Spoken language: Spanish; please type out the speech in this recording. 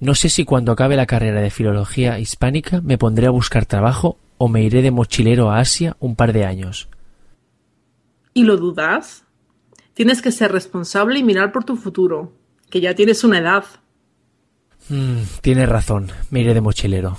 No sé si cuando acabe la carrera de filología hispánica me pondré a buscar trabajo o me iré de mochilero a Asia un par de años. ¿Y lo dudas? Tienes que ser responsable y mirar por tu futuro, que ya tienes una edad. Mm, tienes razón, me iré de mochilero.